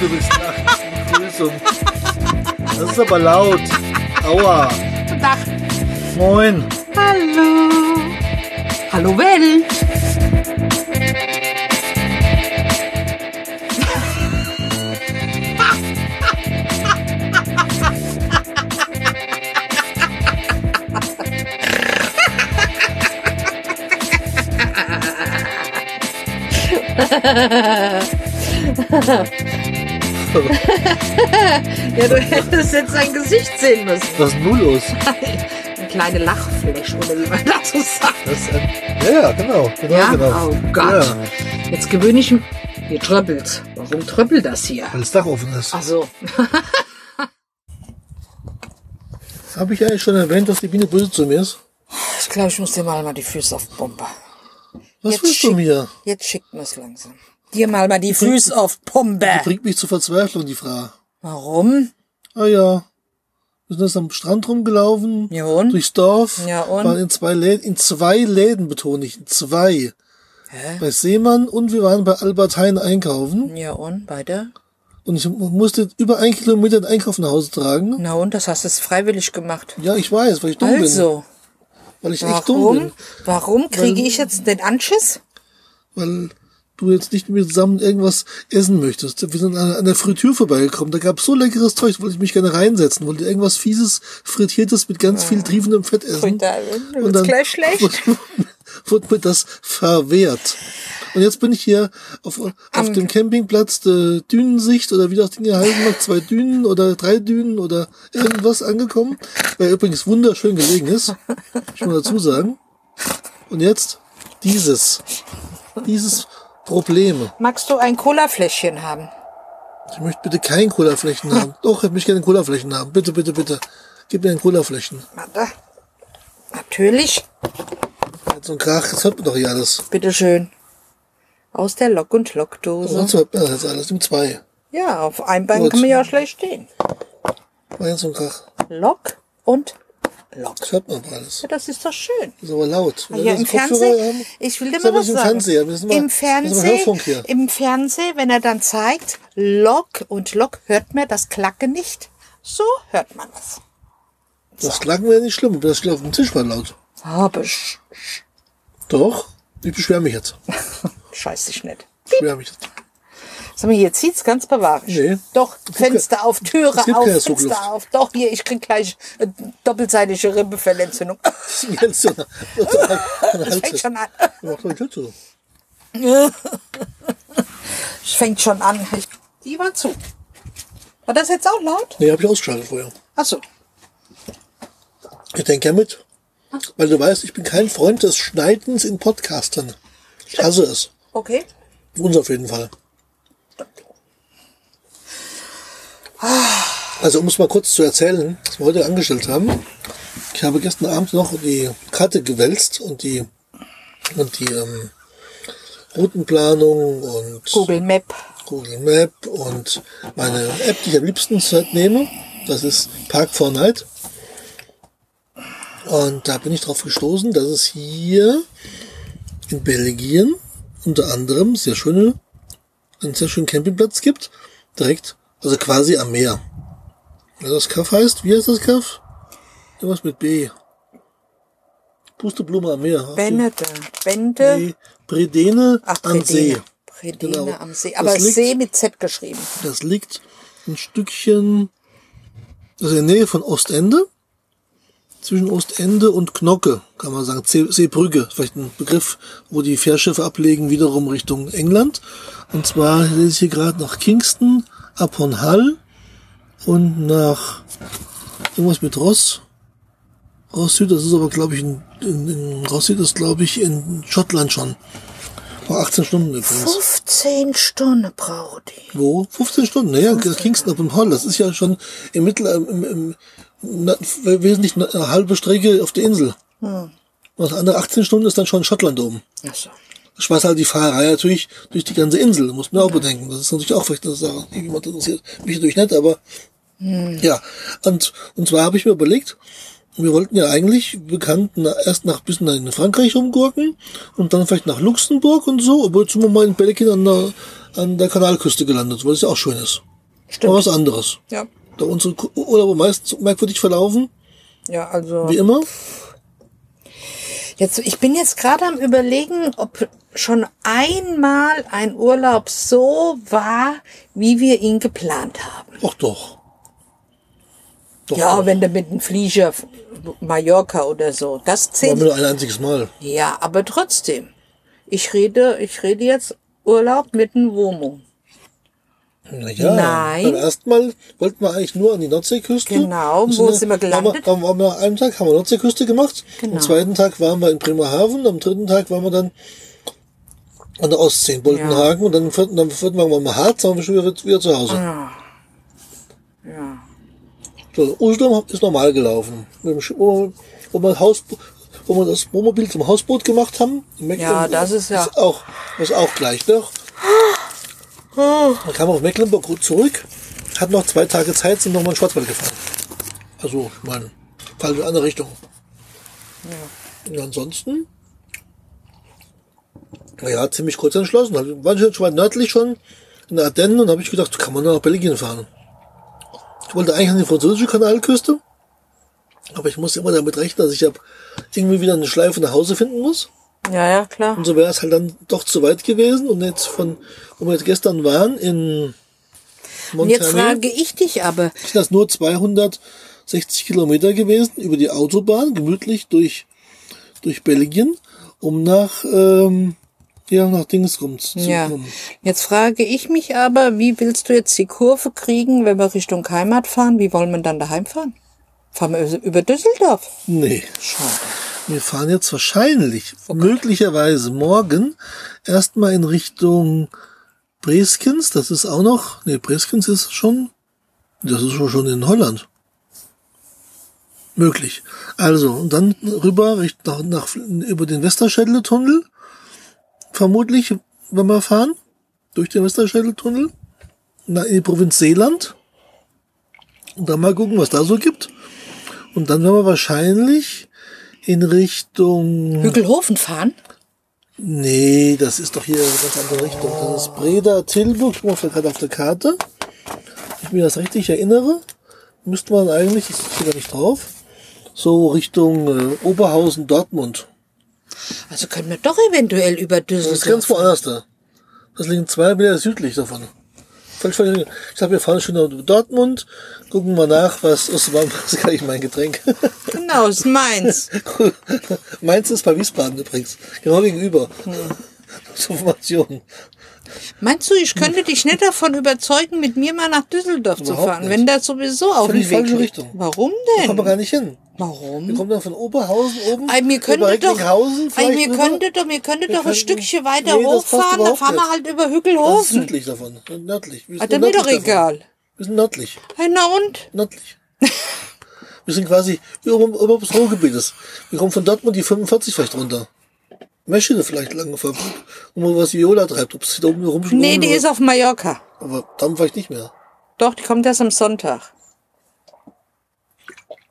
Begrüßung. Das ist aber laut. Aua. Guten Tag. Moin. Hallo. Hallo Welt. Ja, du hättest jetzt sein Gesicht sehen müssen. Was ist denn los? Eine kleine Lachfläche, oder wie man dazu sagt. Das ein, ja, ja, genau. genau, Ja? genau. Oh Gott. Ja, Jetzt gewöhne ich mich. Hier tröppelt. Warum tröppelt das hier? weil das Dach offen ist. Ach so. Habe ich eigentlich schon erwähnt, dass die Biene böse zu mir ist? Ich glaube, ich muss dir mal mal die Füße auf die Pumpe. Was Jetzt willst du schick- mir? Jetzt schickt mir's langsam. Dir mal mal die Füße auf die Pumpe. Bringt mich zur Verzweiflung, die Frau. Warum? Ah ja. Wir sind jetzt am Strand rumgelaufen. Ja, und? Durchs Dorf. Ja, und? Waren in zwei Läden, in zwei Läden betone ich, in zwei. Hä? Bei Seemann und wir waren bei Albert Heijn einkaufen. Ja, und? Weiter? Und ich musste über ein Kilometer den Einkauf nach Hause tragen. Na und? Das hast du freiwillig gemacht. Ja, ich weiß, weil ich dumm bin. Also, Weil ich echt dumm bin. warum? Warum kriege ich jetzt den Anschiss? Weil du jetzt nicht mit mir zusammen irgendwas essen möchtest. Wir sind an, an der Fritür vorbeigekommen. Da gab so leckeres Zeug, wollte ich mich gerne reinsetzen. Wollte irgendwas fieses, frittiertes mit ganz viel triefendem Fett essen. da wird's gleich schlecht. Wurde, wurde mir das verwehrt. Und jetzt bin ich hier auf, auf dem Campingplatz der Dünensicht oder wie das Ding hier heißen mag, zwei Dünen oder drei Dünen oder irgendwas angekommen, weil übrigens wunderschön gelegen ist. Ich muss dazu sagen. Und jetzt dieses, dieses Problem. Magst du ein Colafläschchen haben? Ich möchte bitte kein Colaflächen haben. Doch, ich möchte gerne Colaflächen haben. Bitte, bitte, bitte. Gib mir ein Colaflächen. Warte. Natürlich. Jetzt so ein Krach, das hört man doch hier alles. Bitteschön. Aus der Lok- und Lockdose. Sonst hört man das jetzt alles. Nimm zwei. Ja, auf einem Bein Gut. kann man ja schlecht stehen. War jetzt so ein Krach. Lok und Lok. Das hört man alles. Ja, das ist doch schön. Das ist aber laut. Wenn Ja, im Fernsehen, ich will dir mal was sagen. Sind mal- Im Fernsehen, im Fernsehen, wenn er dann zeigt, Lok und Lok, hört man das Klacke nicht. So hört man es. Das klang mir nicht schlimm, aber das auf dem Tisch war laut. Aber sch Doch. Ich beschwere mich jetzt. scheiß dich nicht. Ich beschwere mich jetzt. Sag mal, hier zieht's ganz bavarisch. Nee. Doch, Fenster auf, Türe auf, Fenster Zugluft. auf. Doch, hier, ich krieg gleich äh, doppelseitige mir jetzt so eine Das fängt schon an. Doch so. Es fängt schon an. Die war zu. War das jetzt auch laut? Nee, habe ich ausgeschaltet vorher. Achso. Ich denke ja mit. Weil du weißt, ich bin kein Freund des Schneidens in Podcastern. Ich hasse es. Okay. Uns auf jeden Fall. Also um es mal kurz zu erzählen, was wir heute angestellt haben. Ich habe gestern Abend noch die Karte gewälzt und die und die ähm, Routenplanung und Google Map. Google Map und meine App, die ich am liebsten zurzeit nehme. Das ist Park for Night. Und da bin ich drauf gestoßen, dass es hier in Belgien unter anderem sehr schöne, einen sehr schönen Campingplatz gibt. Direkt, also quasi am Meer. Ja, das Kaff heißt, wie heißt das Kaff? Irgendwas mit B. Pusteblume am Meer. Bennete. Bende. Die Bredene Ach, am See. Bredene. Bredene Genau. am See. Aber liegt- See mit Z geschrieben. Das liegt ein Stückchen, also in der Nähe von Ostende. Zwischen Ostende und Knocke, kann man sagen. See- Seebrücke, vielleicht ein Begriff, wo die Fährschiffe ablegen, wiederum Richtung England. Und zwar lese ich hier gerade nach Kingston, upon Hull und nach irgendwas mit Ross. Ross Süd, das ist aber, glaube ich, in, in, in Ross Süd ist, glaube ich, in Schottland schon. Vor 18 Stunden übrigens. 15 Stunden braucht die. Wo? 15 Stunden, naja, Kingston upon Hull, das ist ja schon im Mittel, im, im, na, wesentlich eine halbe Strecke auf der Insel. Und das andere 18 Stunden ist dann schon Schottland oben. Achso. Ich weiß halt die Fahrerei natürlich durch die ganze Insel, muss man auch bedenken. Das ist natürlich auch vielleicht eine Sache, die jemand interessiert. Mich natürlich nicht, aber ja. Und, und zwar habe ich mir überlegt, wir wollten ja eigentlich bekannt na, erst nach bis nach in Frankreich rumgurken und dann vielleicht nach Luxemburg und so, aber jetzt sind wir mal in Belgien an der, an der Kanalküste gelandet, weil es ja auch schön ist. Aber was anderes. Ja. Da unsere Urlaube meistens merkwürdig verlaufen, Ja, also. wie immer. Jetzt, ich bin jetzt gerade am überlegen, ob schon einmal ein Urlaub so war, wie wir ihn geplant haben. Ach doch. Doch, Ja, doch. wenn du mit einem Flieger Mallorca oder so, das zählt. nur ein einziges Mal. Ja, aber trotzdem. Ich rede, ich rede jetzt Urlaub mit einem Womo. Naja, Nein. beim ersten Mal wollten wir eigentlich nur an die Nordseeküste. Genau, wo dann sind wir gelandet? Haben wir, haben wir, einen Tag haben wir Nordseeküste gemacht. Genau. Am zweiten Tag waren wir in Bremerhaven. Am dritten Tag waren wir dann an der Ostsee in Boltenhagen. Und dann am vierten, am vierten waren wir mal Harz, dann waren wir schon wieder, wieder zu Hause. Ja. Ja. So, Usedom ist normal gelaufen. Wo wir, Haus, wo wir das Wohnmobil zum Hausboot gemacht haben. Ja, das ist ja- Ist auch, ist auch gleich noch. Dann kam auf Mecklenburg gut zurück, hat noch zwei Tage Zeit, sind nochmal in Schwarzwald gefahren. Also, ich meine, falsche andere Richtung. Ja. Und ansonsten, naja, ziemlich kurz entschlossen. Schon, schon weit nördlich schon, in der Ardennen, und habe ich gedacht, kann man nach Belgien fahren. Ich wollte eigentlich an die französische Kanalküste, aber ich muss immer damit rechnen, dass ich ab irgendwie wieder eine Schleife nach Hause finden muss. Ja, ja, klar. Und so wäre es halt dann doch zu weit gewesen. Und jetzt von, wo wir jetzt gestern waren, in Und jetzt frage ich dich aber, sind das nur 260 Kilometer gewesen über die Autobahn, gemütlich durch, durch Belgien, um nach, ähm, ja, nach Dingsrums zu ja, kommen. jetzt frage ich mich aber, wie willst du jetzt die Kurve kriegen, wenn wir Richtung Heimat fahren? Wie wollen wir dann daheim fahren? Fahren wir über Düsseldorf? Nee. Schade. Wir fahren jetzt wahrscheinlich, möglicherweise morgen, erstmal in Richtung Breskens. Das ist auch noch, nee, Breskens ist schon, das ist schon in Holland. Möglich. Also, und dann rüber nach, nach, über den Westerschädle-Tunnel. Vermutlich, wenn wir fahren. Durch den Westerschädle-Tunnel. Na, in die Provinz Seeland. Und dann mal gucken, was da so gibt. Und dann werden wir wahrscheinlich in Richtung. Hügelhofen fahren? Nee, das ist doch hier eine ganz andere Richtung. Das ist Breda, Tilburg. Guck mal gerade auf der Karte. Wenn ich mir das richtig erinnere, müsste man eigentlich, das steht da nicht drauf, so Richtung äh, Oberhausen, Dortmund. Also können wir doch eventuell über Das ist Düsseldorf. ganz woanders da. Das liegen zwei Meter südlich davon. Ich glaube, wir fahren schon nach Dortmund, gucken mal nach, was, was war das ist gar nicht mein Getränk. Genau, ist meins. Meins ist bei Wiesbaden übrigens. Genau gegenüber. Zur Information. Meinst du, ich könnte dich nicht davon überzeugen, mit mir mal nach Düsseldorf zu Überhaupt fahren, nicht. wenn das sowieso auf dem Weg falsche liegt? Richtung. Warum Da kommen wir denn? gar nicht hin. Wir Warum? kommen dann von Oberhausen oben. Mir über könnte doch, mir rüber. könnte doch, mir könnte Wir doch ein könnten- Stückchen weiter Nee, das hochfahren, da fahren wir halt über Das ist Hügelhofen. südlich davon. Nördlich. Wir Ah, sind dann mir doch nördlich davon. egal. Wir sind nördlich. Hey, na und? Nördlich. wir sind quasi über, über des Ruhrgebietes. Wir kommen von Dortmund die 45 vielleicht runter. Meschede vielleicht lange Fabrik. Und mal was Viola treibt, ob sie da oben rum Nee, die ist auf Mallorca. Aber dann vielleicht nicht mehr. Doch, die kommt erst am Sonntag.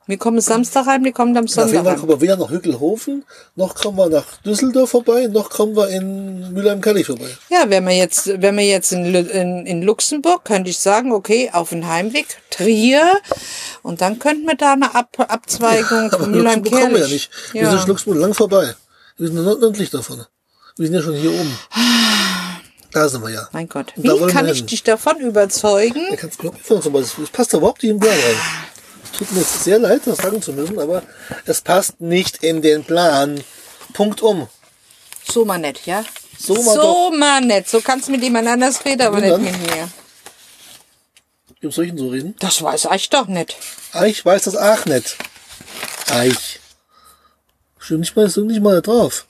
Wir kommen Samstag heim, die kommt am Auf jeden Sonntag Fall kommen wir weder nach Hückelhofen, noch kommen wir nach Düsseldorf vorbei, noch kommen wir in Mülheim-Kelly vorbei. Ja, wenn wir jetzt, wenn wir jetzt in, in, in Luxemburg, könnte ich sagen, okay, auf den Heimweg, Trier, und dann könnten wir da eine Ab Abzweigung Aber von Luxemburg kommen wir ja nicht. Wir Ja. sind Luxemburg lang vorbei. Wir sind nördlich davon. Wir sind ja schon hier oben. Da sind wir ja. Mein Gott, wie kann wir ich hin. dich davon überzeugen? Da kannst du Knopf von das, passt da überhaupt nicht in den Plan rein. Es tut mir sehr leid, das sagen zu müssen, aber es passt nicht in den Plan. Punkt um. So mal nett, ja? So mal so mal nett. So kannst du mit jemand anders reden, aber nicht mit mir. Wie soll ich denn so reden? Das weiß ich doch nicht. Eich weiß das auch nicht. Eich. Stimmt nicht mal, stimmt nicht mal drauf.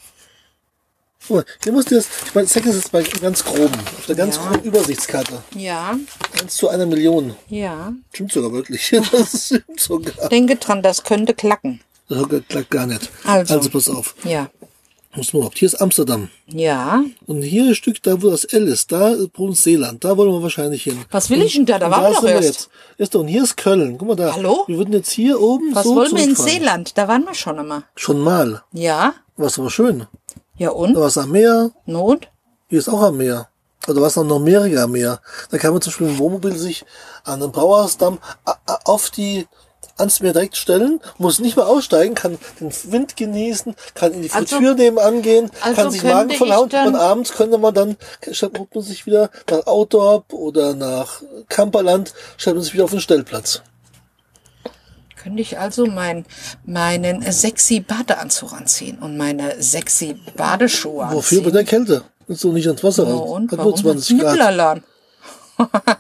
Guck mal, hier musst du jetzt, ich meine, zeig das jetzt mal ganz groben, auf der ganz Ja. groben Übersichtskarte. Ja, 1 zu einer Million. ja. Stimmt sogar wirklich. Das stimmt sogar. Denke dran, das könnte klacken. Das klappt gar nicht. Also. also pass auf. Ja. Muss man überhaupt. Hier ist Amsterdam. Ja. Und hier ein Stück, da wo das L ist, da ist Provinz Seeland. Da wollen wir wahrscheinlich hin. Was will ich denn da? Da waren wir doch erst. Jetzt. Ist doch, und hier ist Köln. Guck mal da. Hallo? Wir würden jetzt hier oben Was so wollen wir in. Seeland? Da waren wir schon immer. Schon mal. Ja. Was aber schön. Ja und? war es am Meer. Not? Hier ist auch am Meer. Oder was noch in Amerika mehr? Da kann man zum Beispiel im Wohnmobil sich an a- a- auf die ans Meer direkt stellen, muss nicht mehr aussteigen, kann den Wind genießen, kann in die Also- Fritür nebenan gehen, also kann sich Magen dann- und abends könnte man dann, stellt man sich wieder nach Outdoor oder nach Camperland, stellt man sich wieder auf den Stellplatz. Könnte ich also mein, meinen sexy Badeanzug anziehen und meine sexy Badeschuhe Wofür? Bei anziehen? der Kälte. Willst du nicht ans Wasser raus? und Hat nur warum 20 Grad.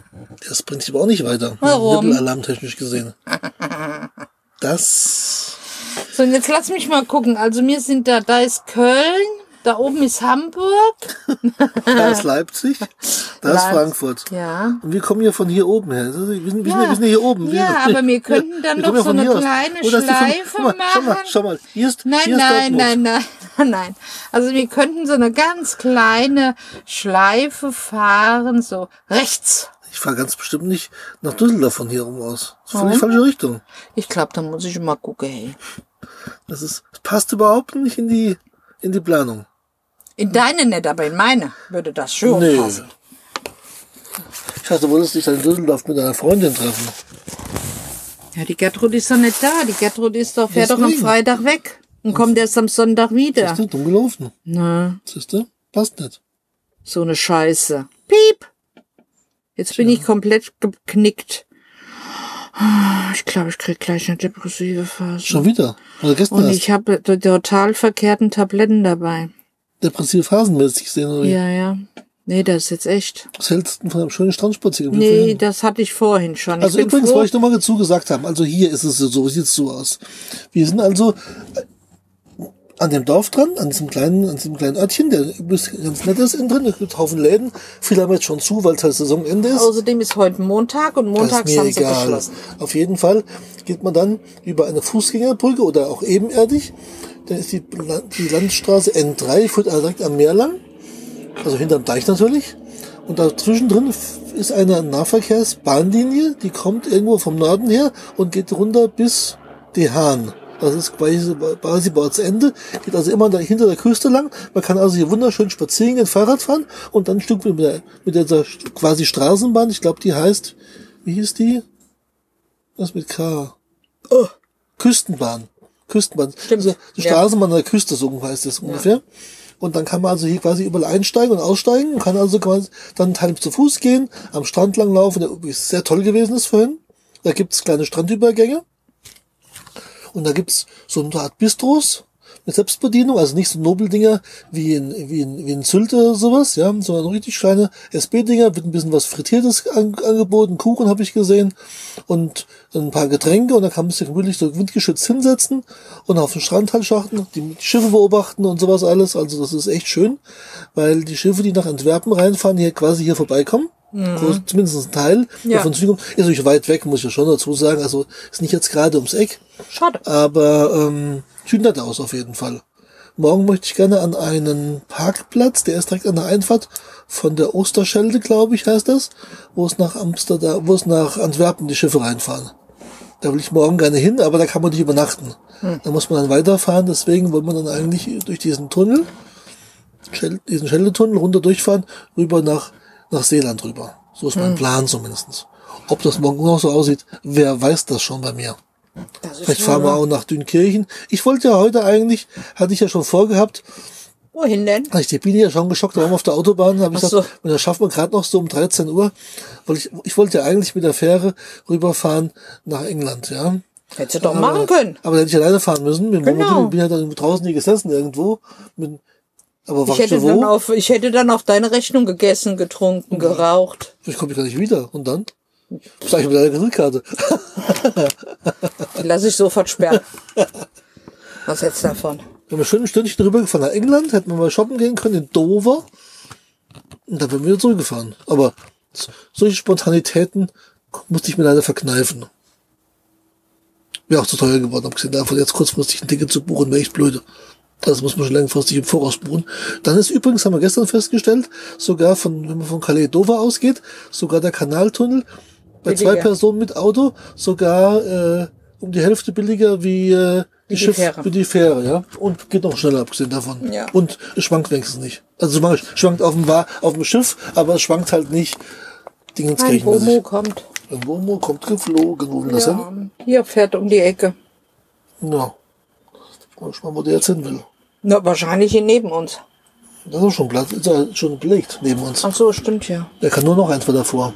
Das bringt sich aber auch nicht weiter. Warum? Nibbelalarm technisch gesehen. Das So, und jetzt lass mich mal gucken. Also wir sind da, da ist Köln, da oben ist Hamburg. Da ist Leipzig, da ist Frankfurt. Ja. Und wir kommen hier von hier oben her. Also, Wir sind, wir sind, Ja. wir sind hier oben. Wir, Ja, aber wir könnten dann ja so von eine kleine von- Schleife Schau mal, schau mal, machen. schau mal. Hier ist, Nein, hier ist nein, nein, nein, nein. Also wir könnten so eine ganz kleine Schleife fahren, so rechts. Ich fahre ganz bestimmt nicht nach Düsseldorf von hier rum aus. Das ist völlig falsche Richtung. Ich glaube, da muss ich mal gucken, hey. Das ist, das passt überhaupt nicht in die, in die Planung. In deine nicht, aber in meine würde das schon Nee. passen. Ich dachte, du wolltest dich dann in Düsseldorf mit deiner Freundin treffen. Ja, die Gertrud ist doch nicht da. Die Gertrud ist doch, fährt doch am Deswegen. Freitag weg und kommt erst am Sonntag wieder. Siehst du, dumm gelaufen. Na, Siehst du? Passt nicht. so eine Scheiße. Piep! Jetzt bin ich komplett geknickt. Ich glaube, ich krieg gleich eine depressive Phase. Schon wieder. Also gestern Und erst. ich habe die total verkehrten Tabletten dabei. Depressive Phasenmäßig sehen. Oder wie? Ja, ja. Nee, das ist jetzt echt. Was hältst du von einem schönen Strandspaziergang? Nee, das hatte ich vorhin schon. Also übrigens froh. wollte ich nochmal dazu gesagt haben, also hier ist es so, sieht es so aus. Wir sind also an dem Dorf dran, an diesem kleinen, an diesem kleinen Örtchen, der übrigens ganz nett ist innen drin, es gibt Haufen Läden. Viele haben jetzt schon zu, weil es halt Saisonende ist. Außerdem ist heute Montag und montags haben sie egal. geschlossen. Auf jeden Fall geht man dann über eine Fußgängerbrücke oder auch ebenerdig. Dann ist die, die Landstraße N3, führt also direkt am Meer lang. Also hinterm Deich natürlich. Und dazwischen drin ist eine Nahverkehrsbahnlinie, die kommt irgendwo vom Norden her und geht runter bis Dehan. Das ist quasi, uns Ende, geht also immer hinter der Küste lang. Man kann also hier wunderschön spazieren gehen, Fahrrad fahren und dann ein Stück mit der, mit dieser quasi Straßenbahn, ich glaube, die heißt, wie hieß die? Was mit K? Oh, Küstenbahn. Küstenbahn. Stimmt. Also, die Ja. Straßenbahn an der Küste, so heißt es ungefähr. Und dann kann man also hier quasi überall einsteigen und aussteigen und kann also quasi dann Teil zu Fuß gehen, am Strand lang laufen, der übrigens sehr toll gewesen ist vorhin. Da gibt's kleine Strandübergänge. Und da gibt's so eine Art Bistros mit Selbstbedienung, also nicht so Nobeldinger wie in, wie in, wie in Sylt oder sowas, ja, sondern richtig kleine SB-Dinger, wird ein bisschen was Frittiertes an, angeboten, Kuchen habe ich gesehen und ein paar Getränke und dann kann man sich gemütlich so windgeschützt hinsetzen und auf den Strand halt schachten, die Schiffe beobachten und sowas alles, also das ist echt schön, weil die Schiffe, die nach Antwerpen reinfahren, hier quasi hier vorbeikommen. Groß, zumindest ein Teil, Ja. von Süden kommt. Ist natürlich weit weg, muss ich ja schon dazu sagen. Also ist nicht jetzt gerade ums Eck. Schade. Aber ähm, sieht nett aus auf jeden Fall. Morgen möchte ich gerne an einen Parkplatz, der ist direkt an der Einfahrt von der Osterschelde, glaube ich, heißt das, wo es nach Amsterdam, wo es nach Antwerpen die Schiffe reinfahren. Da will ich morgen gerne hin, aber da kann man nicht übernachten. Da muss man dann weiterfahren, deswegen wollen wir dann eigentlich durch diesen Tunnel, diesen Scheldetunnel runter durchfahren, rüber nach, nach Seeland rüber. So ist mein Plan zumindestens. Ob das morgen noch so aussieht, wer weiß das schon bei mir. Vielleicht fahren wir auch nach Dünkirchen. Ich wollte ja heute eigentlich, hatte ich ja schon vorgehabt, Wohin denn? hatte ich die Biene ja schon geschockt, da waren wir auf der Autobahn, habe ich so. gesagt, und das schaffen wir gerade noch so um 13 Uhr. Weil ich, ich wollte ja eigentlich mit der Fähre rüberfahren nach England, ja. Hättest du doch machen können. Aber da hätte ich alleine fahren müssen. Mit dem Genau. Wohnmobil. Ich bin ja dann draußen hier gesessen irgendwo. Mit, aber Ich hätte, du dann wo? auf, ich hätte dann auf deine Rechnung gegessen, getrunken, geraucht. Ich komme gar nicht wieder. Und dann? Sag ich mit deiner Kreditkarte. Die lasse ich sofort sperren. Was jetzt davon? Wir schön ein Stündchen rübergefahren nach England, hätten wir mal shoppen gehen können in Dover. Und dann wären wir wieder zurückgefahren. Aber solche Spontanitäten musste ich mir leider verkneifen. Wäre auch zu teuer geworden, abgesehen davon, jetzt kurzfristig ein Ticket zu buchen, wäre echt blöde. Das muss man schon langfristig im Voraus buchen. Dann ist übrigens, haben wir gestern festgestellt, sogar von, wenn man von Calais Dover ausgeht, sogar der Kanaltunnel bei zwei. Personen mit Auto sogar äh, um die Hälfte billiger wie äh, die Schiff Fähre. Wie die Fähre, ja. Und geht noch schneller, abgesehen davon. Ja. Und es schwankt wenigstens nicht. Also es schwankt auf dem, auf dem Schiff, aber es schwankt halt nicht Ein Dingenskirchenmäßig. Bomo kommt. Ein Womo kommt geflogen. Wo will das hin? Ja, hier fährt um die Ecke. Ja. Mal schauen, wo der jetzt hin will. Na, wahrscheinlich hier neben uns. Das ist schon Platz, ist ja schon belegt neben uns. Ach so, stimmt ja. Der kann nur noch eins davor.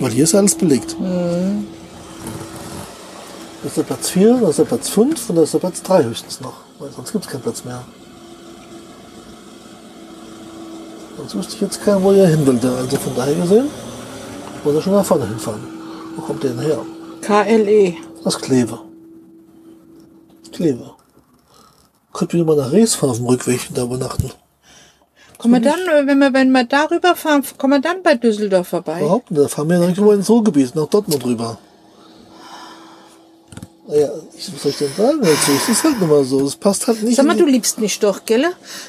Weil hier ist alles belegt. Das ist der Platz 4, das ist der Platz 5 und das ist der Platz 3 höchstens noch. Weil sonst gibt es keinen Platz mehr. Sonst wüsste ich jetzt keinen, wo er hin will. Also von daher gesehen, muss er schon nach vorne hinfahren. Wo kommt der denn her? KLE. Das Kleve. Kleve. Könnte wieder mal nach Rees fahren auf dem Rückweg und da übernachten. Kommen wir dann, äh, wenn wir, wenn wir darüber fahren, kommen wir dann bei Düsseldorf vorbei? Überhaupt nicht. Da fahren wir direkt rüber ins Ruhrgebiet, nach Dortmund rüber. Naja, ich, was soll ich denn sagen dazu? Es ist halt nun mal so. Es passt halt nicht. Sag mal, du liebst mich doch, gell?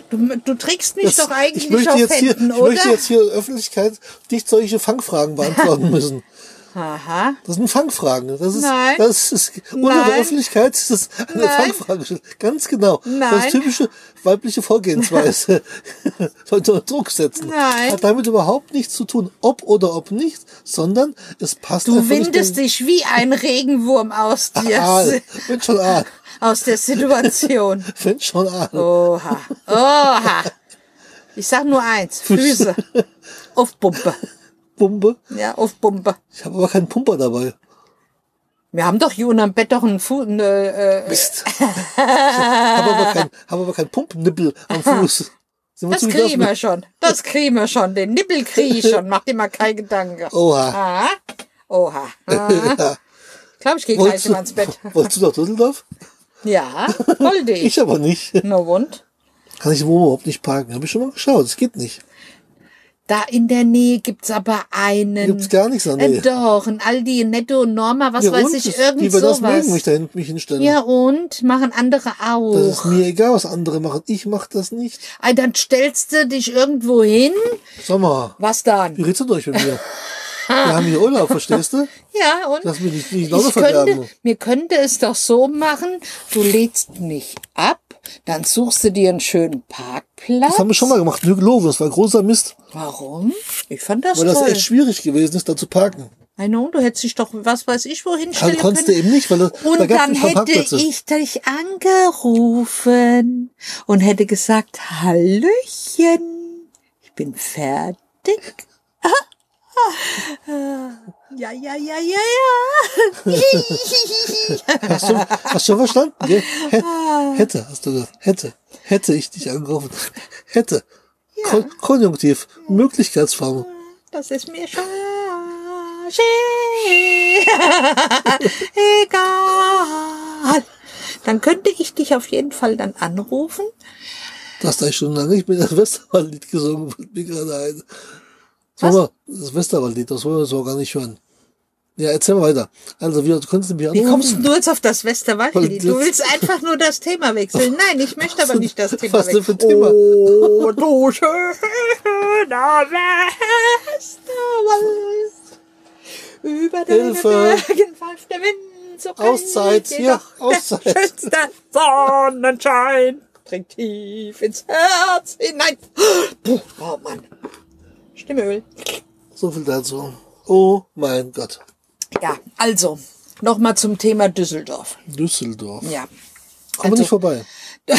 Du, du trägst mich das- doch eigentlich ich möchte auf jetzt hier, Händen, Ich oder? möchte jetzt hier in der Öffentlichkeit nicht solche Fangfragen beantworten müssen. Aha. Das sind Fangfragen. Das ist, Nein. das ist unter der Nein. Öffentlichkeit ist das eine Nein. Fangfrage. Ganz genau. Das Nein. ist typische weibliche Vorgehensweise. Sollte unter Druck setzen. Nein. Hat damit überhaupt nichts zu tun, ob oder ob nicht, sondern es passt Du windest in- dich wie ein Regenwurm aus dir, Aal. Wenn schon Aal. aus der Situation. Wenn schon Aal. Oha, oha. Ich sag nur eins, Füße. Auf Pumpe. Pumpe. Ja, auf Pumpe. Ich habe aber keinen Pumper dabei. Wir haben doch hier unterm Bett doch einen Fu eine, äh, Mist. Ich habe aber keinen hab aber kein Pumpnippel am Fuß. Das kriegen besoffen? wir schon. Das kriegen wir schon. Den Nippel kriege ich schon. Mach dir mal keine Gedanken. Oha. Aha. Oha. Ah. Ja. Ich glaube, ich gehe gleich immer ins Bett. du, wolltest du nach Düsseldorf? Ja, wollte ich. Ich aber nicht. No und? Kann ich wo überhaupt nicht parken. Habe ich schon mal geschaut. Es geht nicht. Da in der Nähe gibt's aber einen. Gibt's gar nichts an äh. Doch, ein Aldi, ein Netto, ein Norma, was Ja, weiß ich, Das- irgend Die wir das mögen, mich dahin mich hinstellen. Ja, und? Machen andere auch. Das ist mir egal, was andere machen. Ich mache das nicht. Ah, Dann stellst du dich irgendwo hin. Sag mal, Was dann? wie redest du durch mit mir? Wir haben hier Urlaub, verstehst du? Ja, und? Lass mich nicht, nicht ich könnte, mir könnte es doch so machen, du lädst mich ab, dann suchst du dir einen schönen Parkplatz. Das haben wir schon mal gemacht. Nügeloven, das war großer Mist. Warum? Ich fand das Weil das toll. echt schwierig gewesen ist, da zu parken. I know, du hättest dich doch, was weiß ich, wohin stellen Also konntest du können. eben nicht, weil das, Und da dann hätte ich dich angerufen und hätte gesagt, Hallöchen, ich bin fertig. Ja, ja, ja, ja, ja. Hast du, hast du verstanden? Gell? Hätte, hätte, hast du gesagt. Hätte. Hätte ich dich angerufen. Hätte. Kon Konjunktiv. Möglichkeitsform. Das ist mir schon egal. Dann könnte ich dich auf jeden Fall dann anrufen. Du hast eigentlich schon lange nicht mehr das Westerwaldlied gesungen, fällt mir gerade ein. Sag mal, das Westerwaldlied, das wollen wir so gar nicht hören. Ja, erzähl mal weiter. Also, wie, du kannst mich Wie anrufen. kommst du jetzt auf das Westerwaldlied? Du willst einfach nur das Thema wechseln. Nein, ich möchte aber nicht das Thema Was denn wechseln. für ein Thema? Oh, du schöner Westerwald. Über deine Hilfe. Bergen pfeift der Wind so Auszeit, hier, jedoch Auszeit. Der schönste Sonnenschein dringt tief ins Herz hinein. Puh, oh Mann. Stimmeöl. So viel dazu. Oh mein Gott. Ja, also, nochmal zum Thema Düsseldorf. Düsseldorf. Ja. Kommen wir nicht vorbei.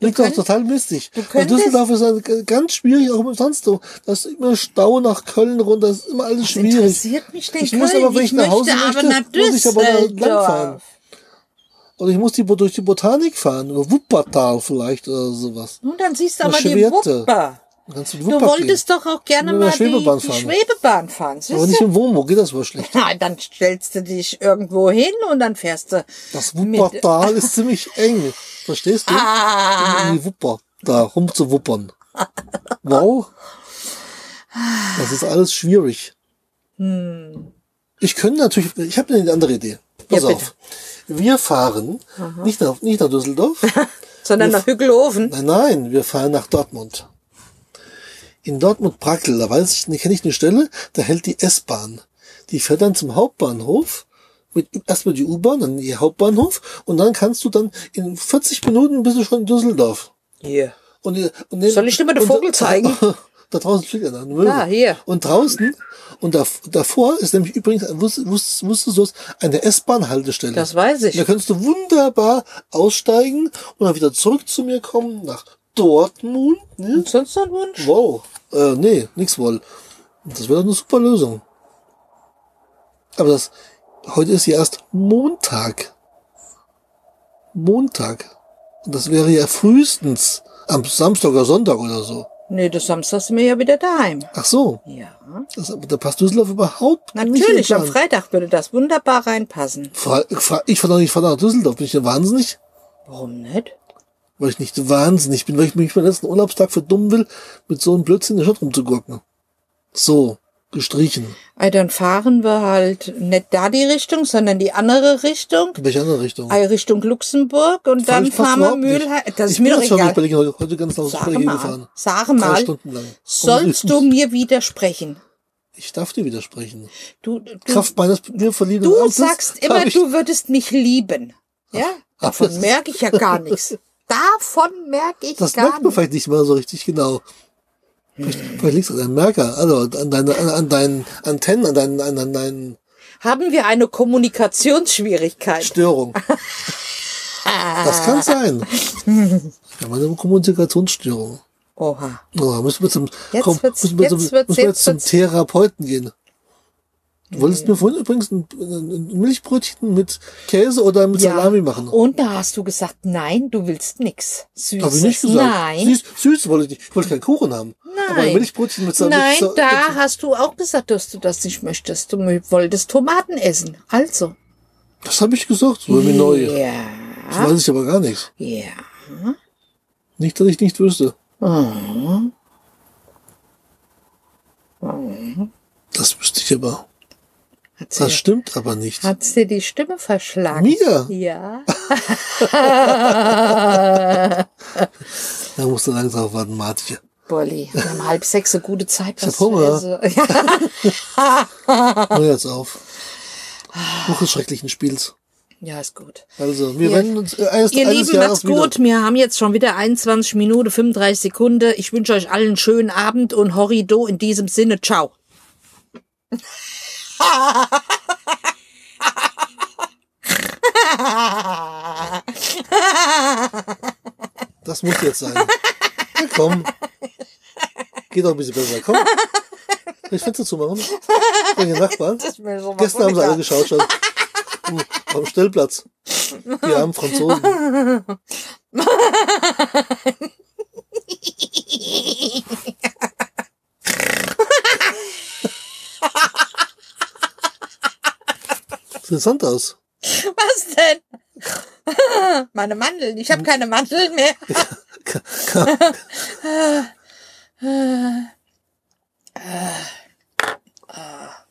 Liegt doch total mistig. Und könntest- Düsseldorf ist ein, ganz schwierig, auch sonst so. Das ist immer Stau nach Köln runter, das ist immer alles schwierig. interessiert mich denn Ich muss Köln? aber, wenn ich, Ich nach Hause möchte aber nach muss ich aber da langfahren. Oder ich muss die, durch die Botanik fahren, oder Wuppertal vielleicht, oder sowas. Nun, dann siehst du aber die. Wupper. Kannst du Du wolltest doch auch gerne mal die, Schwebebahn die fahren. Schwebebahn fahren. gehen. Aber Siehst nicht im Wohnmobil, geht das wohl schlecht. Na, dann stellst du dich irgendwo hin und dann fährst du. Das Wuppertal ist ziemlich eng. Verstehst du? Ah. Um in die Wupper da rumzuwuppern. Wow. Das ist alles schwierig. Ich könnte natürlich, ich habe eine andere Idee. Pass Ja, auf. Wir fahren nicht nach, nicht nach Düsseldorf. Sondern nach Hügelhofen. nein, nein, wir fahren nach Dortmund. In Dortmund-Brackel, da weiß ich, kenne ich eine Stelle, da hält die S-Bahn. Die fährt dann zum Hauptbahnhof, mit, erstmal die U-Bahn, dann die Hauptbahnhof und dann kannst du dann in 40 Minuten bist du schon in Düsseldorf. Hier. Und, und Soll ich dir mal den und- Vogel zeigen? Da draußen steht er da. eine. Ah, hier. Und draußen, und da, davor ist nämlich übrigens, wusstest, wusstest, wusstest du es, eine S-Bahn-Haltestelle. Das weiß ich. Da kannst du wunderbar aussteigen und dann wieder zurück zu mir kommen nach Dortmund. Ne? Und sonst noch ein Wunsch? Wow. Äh, nee, nix wohl. Das wäre doch eine super Lösung. Aber das, heute ist ja erst Montag. Montag. Und das wäre ja frühestens am Samstag oder Sonntag oder so. Nee, das Samstag sind wir ja wieder daheim. Ach so. Ja. Das, aber da passt Düsseldorf überhaupt nicht. in den Natürlich, am. Freitag würde das wunderbar reinpassen. Fra fra ich fahre doch nicht fahr nach Düsseldorf. Bin ich denn wahnsinnig? Warum nicht? Weil ich nicht wahnsinnig bin, weil ich mich meinen letzten Urlaubstag verdummen will, mit so einem Blödsinn in der Stadt rumzugurken. So, gestrichen. Ey, dann fahren wir halt nicht da die Richtung, sondern die andere Richtung. Welche andere Richtung? Ey, Richtung Luxemburg und dann fahren wir. Mühlheim. Das ich ist mir doch egal. Berlin heute, heute ganz nach Berlin mal, gefahren. sag mal, Stunden lang. sollst du mir widersprechen? Ich darf dir widersprechen. Du, du, Kraft meines mir verliehenen du Amtes sagst immer, du würdest mich lieben. Ja? Davon merke ich ja gar nichts. Davon merke ich Das gar merkt man vielleicht nicht mal so richtig genau. Vielleicht, vielleicht liegt es an deinem Merker, also an, deine, an, an deinen Antennen, an deinen, an, an deinen Haben wir eine Kommunikationsschwierigkeit? Störung. das kann sein. Ja, meine Kommunikationsstörung. Oha. Oh, müssen wir zum, Jetzt komm, wird's- müssen wir, zum, jetzt wird's- müssen wir jetzt jetzt zum wird's- Therapeuten gehen. Du wolltest mir vorhin übrigens ein, Milchbrötchen mit Käse oder mit Salami machen. Und da hast du gesagt, nein, du willst nix. Süßes. Habe ich nicht gesagt. Nein. Süß, süß wollte ich nicht. Ich wollte keinen Kuchen haben. Aber ein Nein. Milchbrötchen mit Salami. Nein, mit, da hast du auch gesagt, dass du das nicht möchtest. Du wolltest Tomaten essen. Also. Das habe ich gesagt. So irgendwie neu. Ja. Das weiß ich aber gar nicht. Ja. Nicht, dass ich nicht wüsste. Das wüsste ich aber. Hat's Das stimmt aber nicht. hat's dir die Stimme verschlagen? Mir? Ja. Da musst du langsam drauf warten, Martje. Bolli, wir haben halb sechs eine gute Zeit. hab was Hunger. zu essen. Ja. Hör jetzt auf. Buch des schrecklichen Spiels. ja, ist gut. Also, wir Ihr- werden uns äh, eines, Ihr Lieben, Jahres macht's gut. Wir haben jetzt schon wieder 21 Minuten, 35 Sekunden. Ich wünsche euch allen einen schönen Abend und Horrido in diesem Sinne. Ciao. Das muss jetzt sein. Ja, komm. Geht doch ein bisschen besser. Komm. Kann ich Fenster zumachen? Deine Nachbarn. mir so Gestern haben sie alle geschaut schon. Hm, Am Stellplatz. Die armen Franzosen. interessant aus. Was denn? Meine Mandeln. Ich habe keine Mandeln mehr.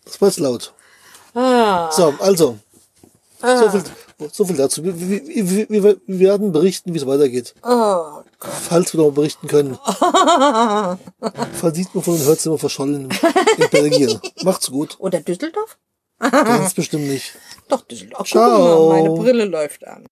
Das war jetzt laut. Ah. So, also. So, viel, so viel dazu. Wir, wir, wir, werden berichten, wie es weitergeht. Oh. Falls wir noch berichten können. Falls sieht man von den Hörzimmern verschollen in Belgien. Macht's gut. Oder Düsseldorf? Ganz bestimmt nicht. Doch, Düsseldorf. Ciao. Mal, meine Brille läuft an.